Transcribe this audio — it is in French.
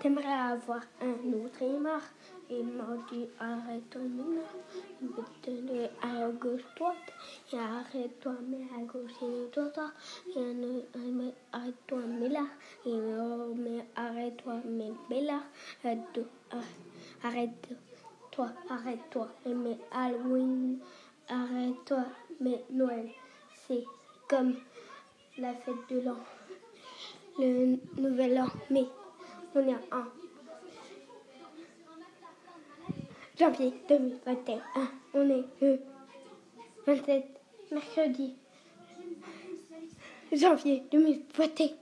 t'aimerais, avoir un autre aimant. Il m'a dit arrête-toi maintenant. Il m'a donné à gauche droite. Et arrête-toi mais à gauche et droite. Et il arrête-toi mais là. Et mais arrête-toi mais là. Arrête-toi, arrête-toi. Mais Halloween, arrête-toi mais Noël. C'est comme la fête de l'an, le nouvel an, mais on est en janvier 2021. On est le 27 mercredi janvier 2021.